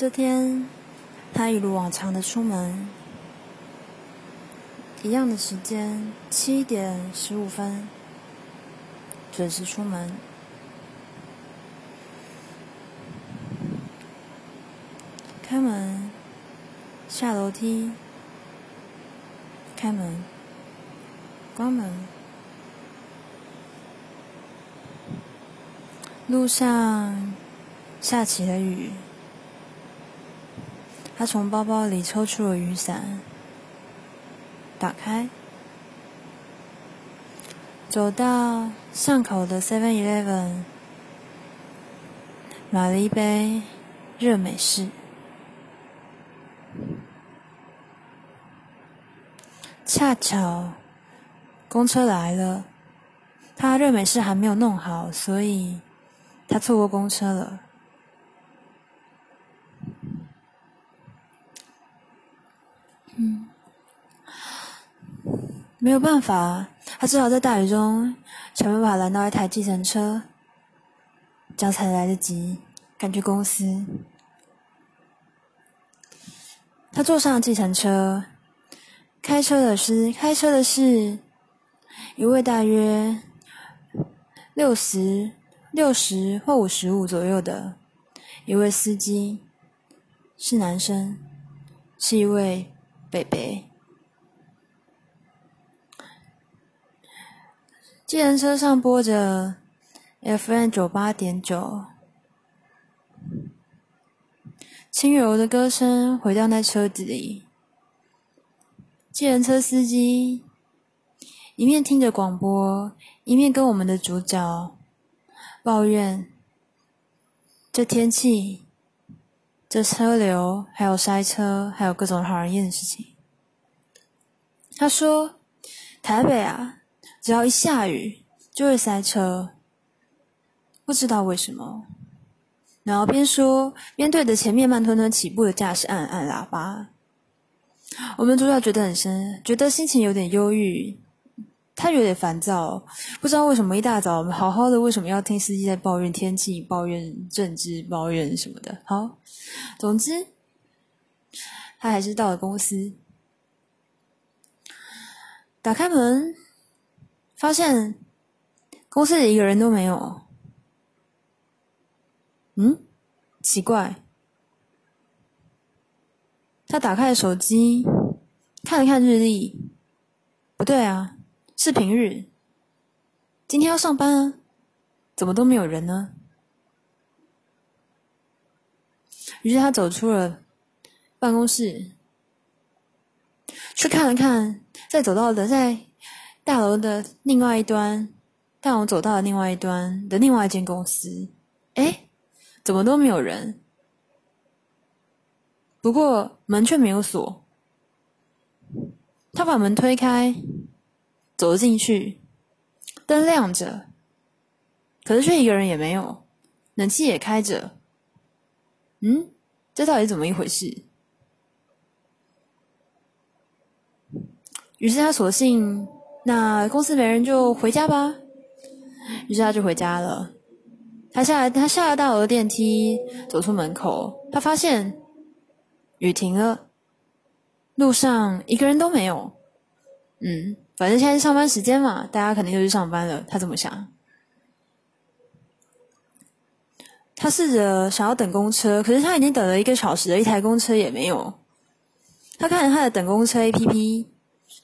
这天，他一如往常的出门，一样的时间，七点十五分，准时出门。开门，下楼梯，开门，关门。路上下起了雨。他从包包里抽出了雨伞，打开，走到巷口的 Seven Eleven，买了一杯热美式。恰巧公车来了，他热美式还没有弄好，所以他错过公车了。嗯，没有办法，他只好在大雨中想办法拦到一台计程车，这样才来得及赶去公司。他坐上了计程车，开车的是开车的是一位大约六十六十或五十五左右的一位司机，是男生，是一位。贝贝，计程车上播着 FM 九八点九，轻柔的歌声回荡在车子里。计程车司机一面听着广播，一面跟我们的主角抱怨这天气。这车流，还有塞车，还有各种讨人厌的事情。他说：“台北啊，只要一下雨就会塞车，不知道为什么。”然后边说边对着前面慢吞吞起步的驾驶按按喇叭。我们主角觉得很深，觉得心情有点忧郁。他有点烦躁，不知道为什么一大早我们好好的，为什么要听司机在抱怨天气、抱怨政治、抱怨什么的？好，总之他还是到了公司，打开门，发现公司里一个人都没有。嗯，奇怪。他打开了手机，看了看日历，不对啊。是平日，今天要上班啊，怎么都没有人呢？于是他走出了办公室，去看了看，在走到的在大楼的另外一端，大楼走到了另外一端的另外一间公司，哎，怎么都没有人？不过门却没有锁，他把门推开。走进去，灯亮着，可是却一个人也没有，冷气也开着。嗯，这到底怎么一回事？于是他索性，那公司没人就回家吧。于是他就回家了。他下来，他下了大楼的电梯，走出门口，他发现雨停了，路上一个人都没有。嗯。反正现在是上班时间嘛，大家肯定就去上班了。他这么想，他试着想要等公车，可是他已经等了一个小时了，一台公车也没有。他看着他的等公车 A P P，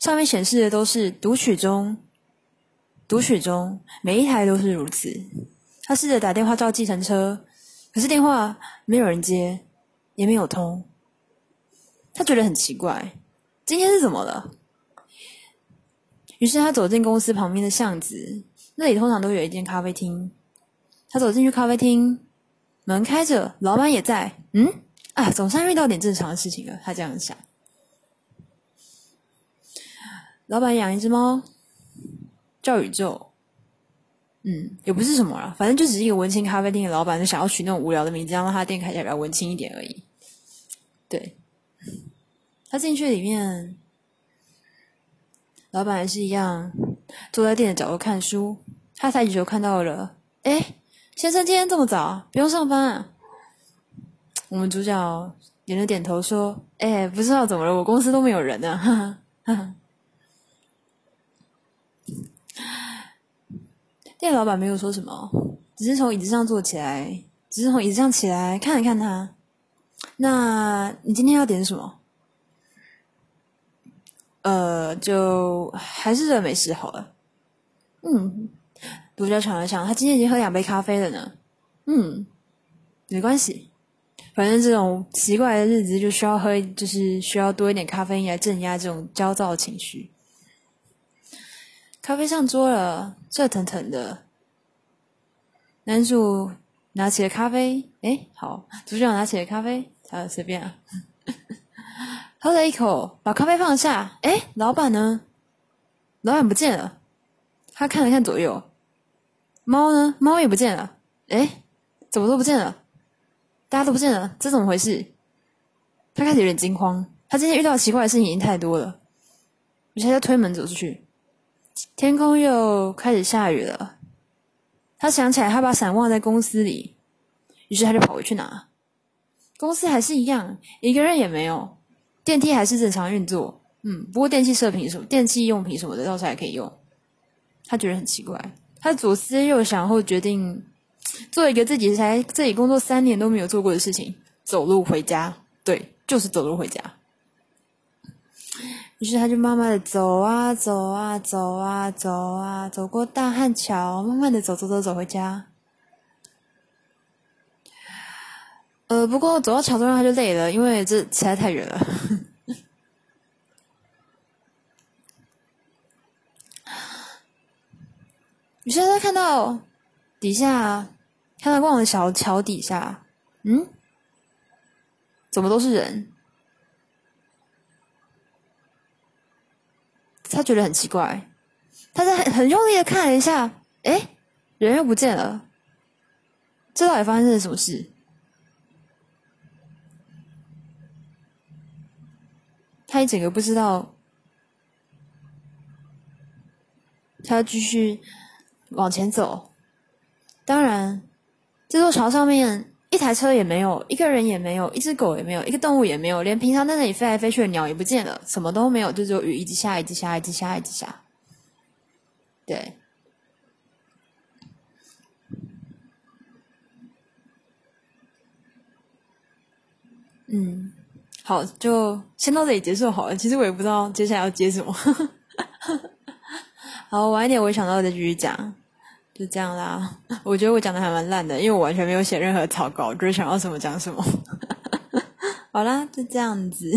上面显示的都是读取中，读取中，每一台都是如此。他试着打电话叫计程车，可是电话没有人接，也没有通。他觉得很奇怪，今天是怎么了？于是他走进公司旁边的巷子，那里通常都有一间咖啡厅。他走进去咖啡厅，门开着，老板也在。嗯，啊，总算遇到点正常的事情了。他这样想。老板养一只猫，叫宇宙。嗯，也不是什么了，反正就只是一个文青咖啡店的老板，就想要取那种无聊的名字，让他店看起来比较文青一点而已。对，他进去里面。老板还是一样坐在店的角落看书。他抬起头看到了，哎，先生今天这么早，不用上班啊？我们主角点了点头，说：“哎，不知道怎么了，我公司都没有人呢。”哈哈。店老板没有说什么，只是从椅子上坐起来，只是从椅子上起来看了看他。那你今天要点什么？呃，就还是这美式好了。嗯，独角想了想，他今天已经喝两杯咖啡了呢。嗯，没关系，反正这种奇怪的日子就需要喝，就是需要多一点咖啡因来镇压这种焦躁的情绪。咖啡上桌了，热腾腾的。男主拿起了咖啡，哎，好，主角拿起了咖啡，他随便啊，喝了一口，把咖啡放下。哎，老板呢？老板不见了。他看了看左右，猫呢？猫也不见了。哎。怎么都不见了，大家都不见了，这怎么回事？他开始有点惊慌。他今天遇到奇怪的事情已经太多了。于是他推门走出去，天空又开始下雨了。他想起来，他把伞忘在公司里，于是他就跑回去拿。公司还是一样，一个人也没有，电梯还是正常运作。嗯，不过电器设品什么、电器用品什么的，到时候还可以用。他觉得很奇怪，他左思右想后决定。做一个自己才这里工作三年都没有做过的事情，走路回家。对，就是走路回家。于是他就慢慢的走啊走啊走啊走啊，走过大汉桥，慢慢的走走走走回家。呃，不过走到桥中央他就累了，因为这实在太远了。于是他看到底下。看到逛的小桥底下，嗯，怎么都是人？他觉得很奇怪，他在很很用力的看了一下，哎，人又不见了，这到底发生了什么事？他一整个不知道，他要继续往前走，当然。这座桥上面一台车也没有，一个人也没有，一只狗也没有，一个动物也没有，连平常在那里飞来飞去的鸟也不见了，什么都没有，就只有雨一直下，一直下，一直下，一直下。对，嗯，好，就先到这里结束好了。其实我也不知道接下来要接什么。好，晚一点我想到再继续讲。就这样啦，我觉得我讲的还蛮烂的，因为我完全没有写任何草稿，就是想要什么讲什么。好啦，就这样子。